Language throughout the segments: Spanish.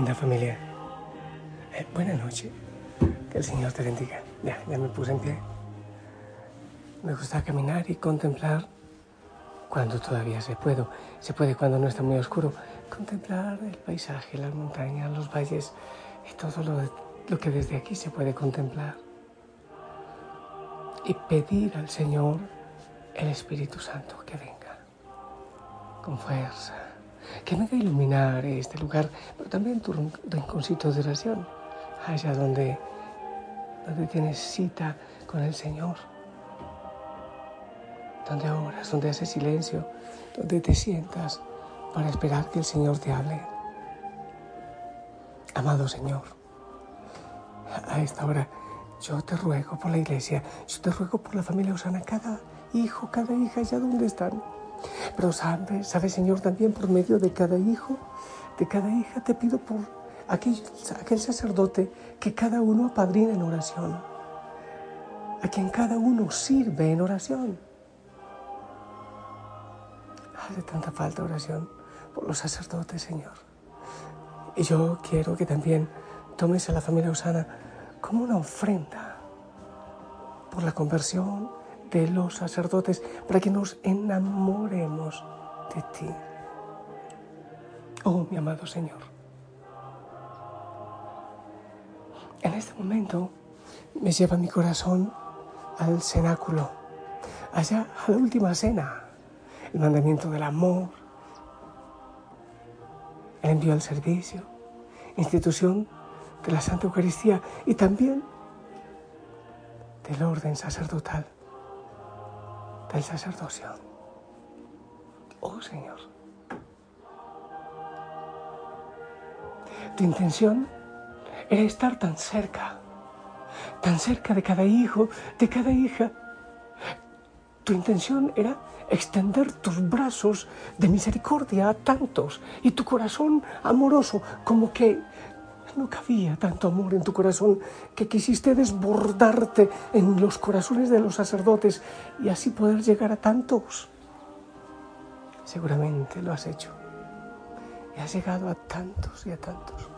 Linda familia. Eh. Que el Señor te bendiga. Ya, ya me puse en pie. Me gusta caminar y contemplar cuando todavía se puede. Se puede cuando no está muy oscuro. Contemplar el paisaje, las montañas, los valles y todo lo, lo que desde aquí se puede contemplar. Y pedir al Señor el Espíritu Santo que venga con fuerza, que venga a iluminar este lugar, pero también tu rinconcito de oración, allá donde, donde tienes cita con el Señor, donde oras, donde haces silencio, donde te sientas para esperar que el Señor te hable. Amado Señor, a esta hora yo te ruego por la iglesia, yo te ruego por la familia Osana, cada hijo, cada hija, allá donde están pero sabes, sabe, Señor, también por medio de cada hijo, de cada hija, te pido por aquel, aquel sacerdote que cada uno apadrina en oración, a quien cada uno sirve en oración. Hace tanta falta oración por los sacerdotes, Señor. Y yo quiero que también tomes a la familia Osana como una ofrenda por la conversión, de los sacerdotes para que nos enamoremos de ti. Oh, mi amado Señor. En este momento me lleva mi corazón al cenáculo, allá a la última cena, el mandamiento del amor, el envío al servicio, institución de la Santa Eucaristía y también del orden sacerdotal del sacerdocio. Oh Señor, tu intención era estar tan cerca, tan cerca de cada hijo, de cada hija. Tu intención era extender tus brazos de misericordia a tantos y tu corazón amoroso como que no cabía tanto amor en tu corazón que quisiste desbordarte en los corazones de los sacerdotes y así poder llegar a tantos. Seguramente lo has hecho y has llegado a tantos y a tantos.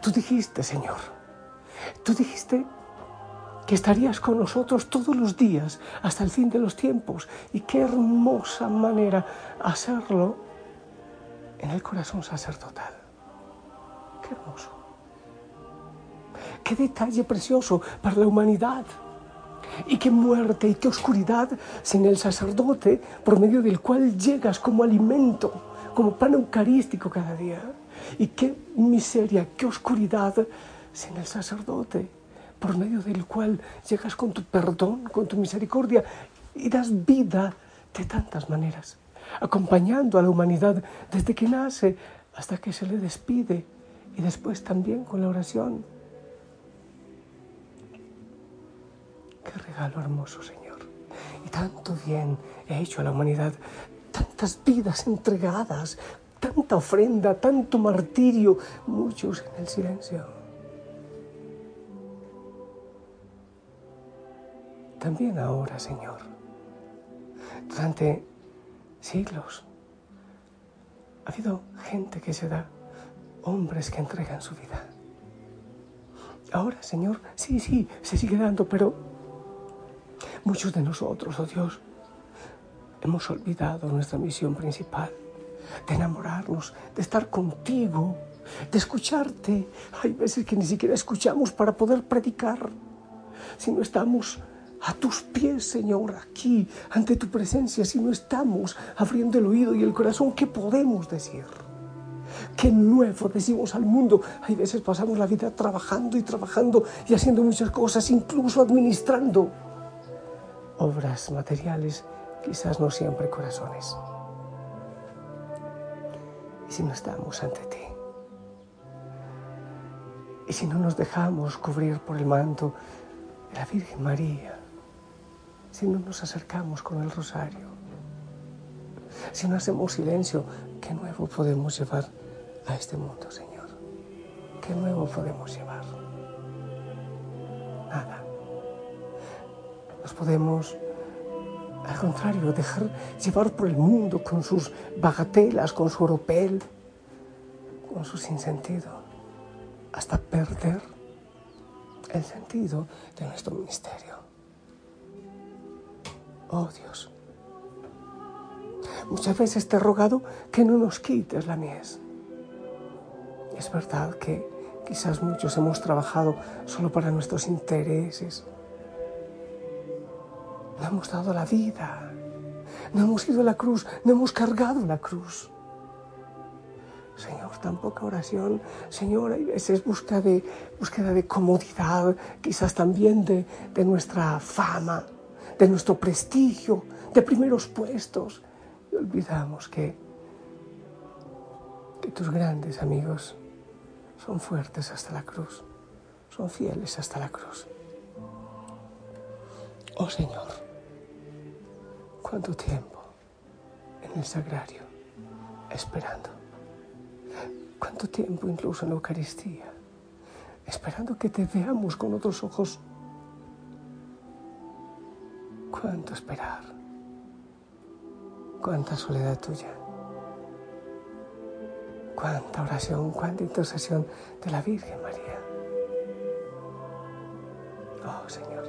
Tú dijiste, Señor, tú dijiste que estarías con nosotros todos los días hasta el fin de los tiempos. Y qué hermosa manera hacerlo en el corazón sacerdotal. Qué hermoso. Qué detalle precioso para la humanidad. Y qué muerte y qué oscuridad sin el sacerdote por medio del cual llegas como alimento, como pan eucarístico cada día. Y qué miseria, qué oscuridad sin el sacerdote por medio del cual llegas con tu perdón, con tu misericordia y das vida de tantas maneras acompañando a la humanidad desde que nace hasta que se le despide y después también con la oración. Qué regalo hermoso, Señor. Y tanto bien he hecho a la humanidad, tantas vidas entregadas, tanta ofrenda, tanto martirio, muchos en el silencio. También ahora, Señor, durante siglos. Ha habido gente que se da, hombres que entregan su vida. Ahora, Señor, sí, sí, se sigue dando, pero muchos de nosotros, oh Dios, hemos olvidado nuestra misión principal, de enamorarnos, de estar contigo, de escucharte. Hay veces que ni siquiera escuchamos para poder predicar, si no estamos a tus pies, Señor, aquí, ante tu presencia, si no estamos abriendo el oído y el corazón, ¿qué podemos decir? qué nuevo decimos al mundo. Hay veces pasamos la vida trabajando y trabajando y haciendo muchas cosas, incluso administrando obras materiales, quizás no siempre corazones. Y si no estamos ante ti, y si no nos dejamos cubrir por el manto de la Virgen María, si no nos acercamos con el rosario, si no hacemos silencio, ¿qué nuevo podemos llevar a este mundo, Señor? ¿Qué nuevo podemos llevar? Nada. Nos podemos, al contrario, dejar llevar por el mundo con sus bagatelas, con su oropel, con su sinsentido, hasta perder el sentido de nuestro ministerio. Oh Dios, muchas veces te he rogado que no nos quites la mies. Es verdad que quizás muchos hemos trabajado solo para nuestros intereses. No hemos dado la vida, no hemos ido a la cruz, no hemos cargado la cruz. Señor, tan poca oración. Señor, hay veces búsqueda de, búsqueda de comodidad, quizás también de, de nuestra fama, de nuestro prestigio, de primeros puestos. Y olvidamos que, que tus grandes amigos son fuertes hasta la cruz, son fieles hasta la cruz. Oh Señor, cuánto tiempo en el sagrario esperando ¿Cuánto tiempo incluso en la Eucaristía? Esperando que te veamos con otros ojos. ¿Cuánto esperar? ¿Cuánta soledad tuya? ¿Cuánta oración, cuánta intercesión de la Virgen María? Oh Señor,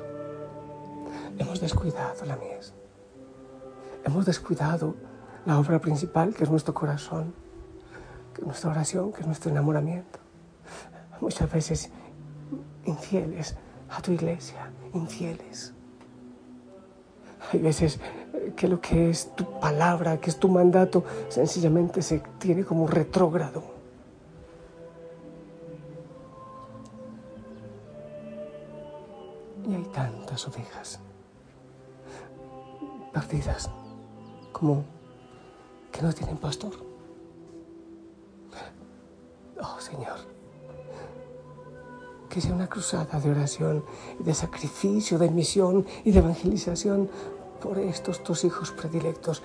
hemos descuidado la mies. Hemos descuidado la obra principal que es nuestro corazón nuestra oración, que es nuestro enamoramiento. Muchas veces infieles a tu iglesia, infieles. Hay veces que lo que es tu palabra, que es tu mandato, sencillamente se tiene como retrógrado. Y hay tantas ovejas perdidas como que no tienen pastor. Oh Señor, que sea una cruzada de oración de sacrificio, de misión y de evangelización por estos tus hijos predilectos.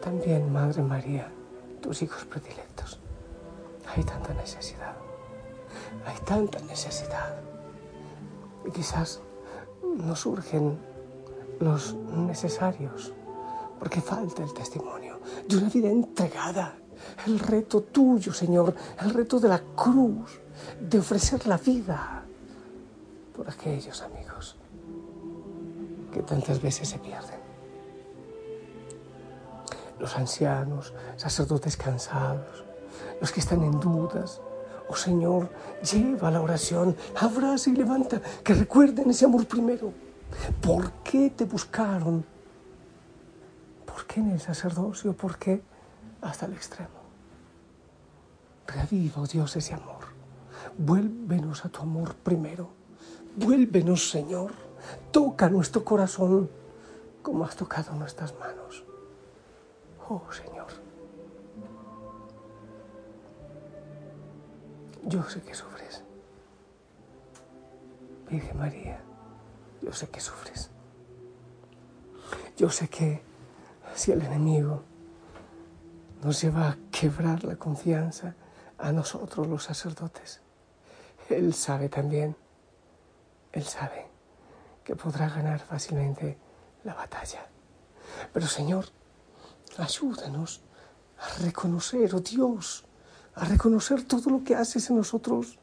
También, Madre María, tus hijos predilectos. Hay tanta necesidad, hay tanta necesidad. Y quizás no surgen los necesarios, porque falta el testimonio de una vida entregada el reto tuyo, Señor, el reto de la cruz, de ofrecer la vida por aquellos amigos que tantas veces se pierden. Los ancianos, sacerdotes cansados, los que están en dudas. Oh Señor, lleva la oración, abraza y levanta, que recuerden ese amor primero. ¿Por qué te buscaron? ¿Por qué en el sacerdocio? ¿Por qué hasta el extremo? Reaviva, oh Dios, ese amor. Vuélvenos a tu amor primero. Vuélvenos, Señor. Toca nuestro corazón como has tocado nuestras manos. Oh, Señor. Yo sé que sufres. Virgen María, yo sé que sufres. Yo sé que si el enemigo nos lleva a quebrar la confianza, a nosotros los sacerdotes. Él sabe también, Él sabe que podrá ganar fácilmente la batalla. Pero Señor, ayúdanos a reconocer, oh Dios, a reconocer todo lo que haces en nosotros,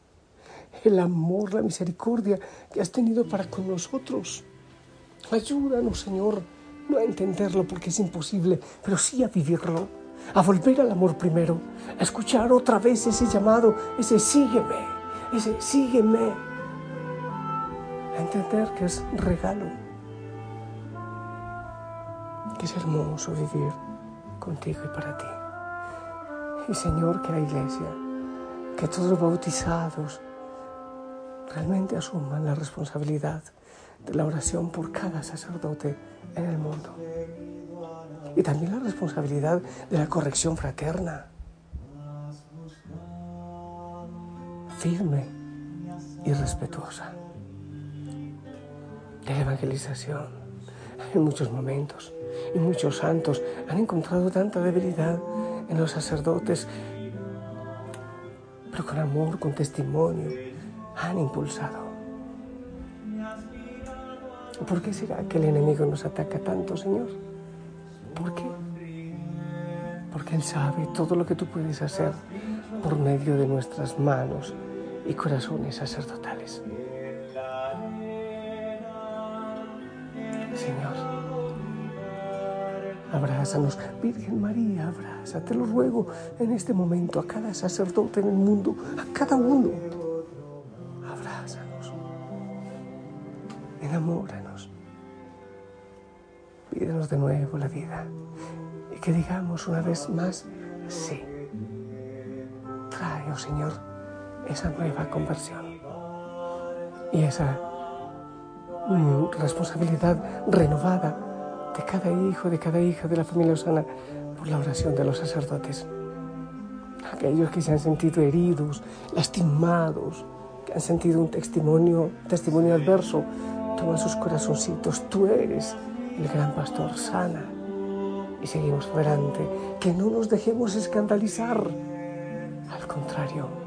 el amor, la misericordia que has tenido para con nosotros. Ayúdanos, Señor, no a entenderlo porque es imposible, pero sí a vivirlo a volver al amor primero, a escuchar otra vez ese llamado, ese sígueme, ese sígueme, a entender que es regalo, que es hermoso vivir contigo y para ti. Y Señor, que la iglesia que todos los bautizados realmente asuman la responsabilidad de la oración por cada sacerdote en el mundo. Y también la responsabilidad de la corrección fraterna. Firme y respetuosa. La evangelización. En muchos momentos y muchos santos han encontrado tanta debilidad en los sacerdotes, pero con amor, con testimonio, han impulsado. ¿Por qué será que el enemigo nos ataca tanto, Señor? ¿Por qué? Porque Él sabe todo lo que tú puedes hacer por medio de nuestras manos y corazones sacerdotales. Señor, abrázanos. Virgen María, abraza, te lo ruego en este momento a cada sacerdote en el mundo, a cada uno. Abrázanos. Enamóranos. Pídenos de nuevo la vida y que digamos una vez más sí. Trae, oh Señor, esa nueva conversión y esa mm, responsabilidad renovada de cada hijo, de cada hija de la familia Osana por la oración de los sacerdotes. Aquellos que se han sentido heridos, lastimados, que han sentido un testimonio, testimonio adverso, toma sus corazoncitos, tú eres el gran pastor sana. Y seguimos adelante, que no nos dejemos escandalizar. Al contrario,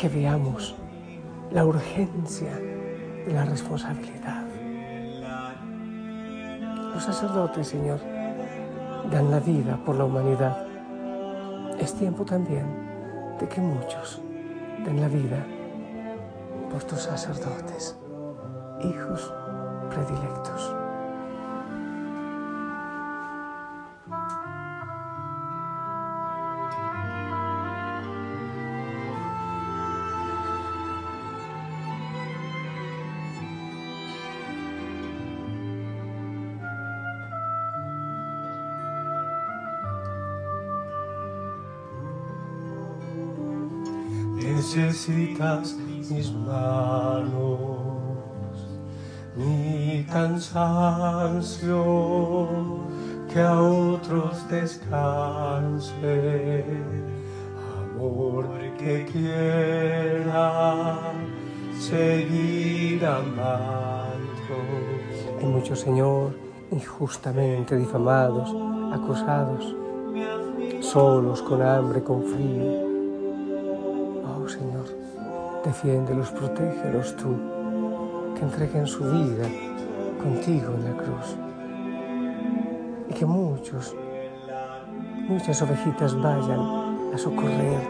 que veamos la urgencia de la responsabilidad. Los sacerdotes, Señor, dan la vida por la humanidad. Es tiempo también de que muchos den la vida por tus sacerdotes, hijos predilectos. Necesitas mis manos, mi cansancio, que a otros descanse, amor que quiera seguir amando. Hay muchos, Señor, injustamente difamados, acusados, solos, con hambre, con frío Señor. Defiéndelos, protégelos tú, que entreguen su vida contigo en la cruz. Y que muchos, muchas ovejitas vayan a socorrer,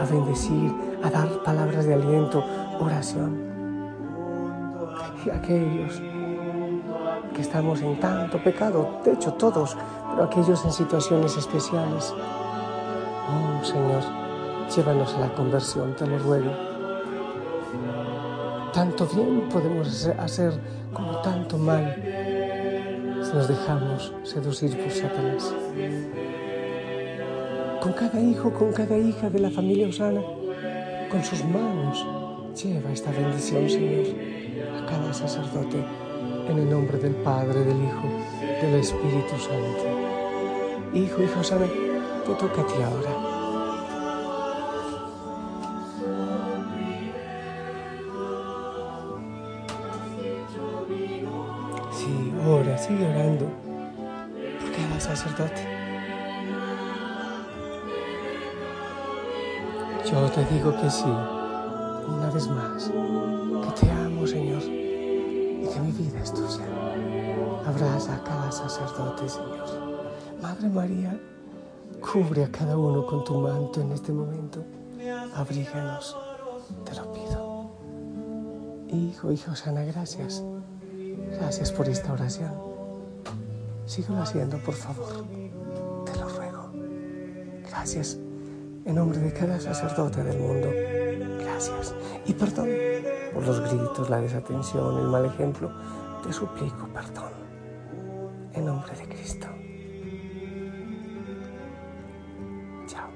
a bendecir, a dar palabras de aliento, oración. Y aquellos que estamos en tanto pecado, de hecho todos, pero aquellos en situaciones especiales. Oh Señor, Llévanos a la conversión, te lo ruego. Tanto bien podemos hacer como tanto mal si nos dejamos seducir por Satanás. Con cada hijo, con cada hija de la familia Osana, con sus manos, lleva esta bendición, Señor, a cada sacerdote, en el nombre del Padre, del Hijo, del Espíritu Santo. Hijo, hijo Osana, te toca a ti ahora. Te digo que sí, una vez más, que te amo, Señor, y que mi vida es tuya. Abraza a cada sacerdote, Señor. Madre María, cubre a cada uno con tu manto en este momento. Abríganos, te lo pido. Hijo, hijo sana, gracias Gracias por esta oración. Síguelo haciendo, por favor. Te lo ruego. Gracias. En nombre de cada sacerdote del mundo. Gracias. Y perdón por los gritos, la desatención, el mal ejemplo. Te suplico perdón. En nombre de Cristo. Chao.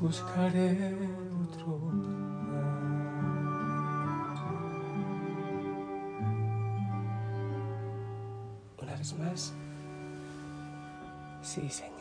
buscaré otro Una vez más. Sí, Señor.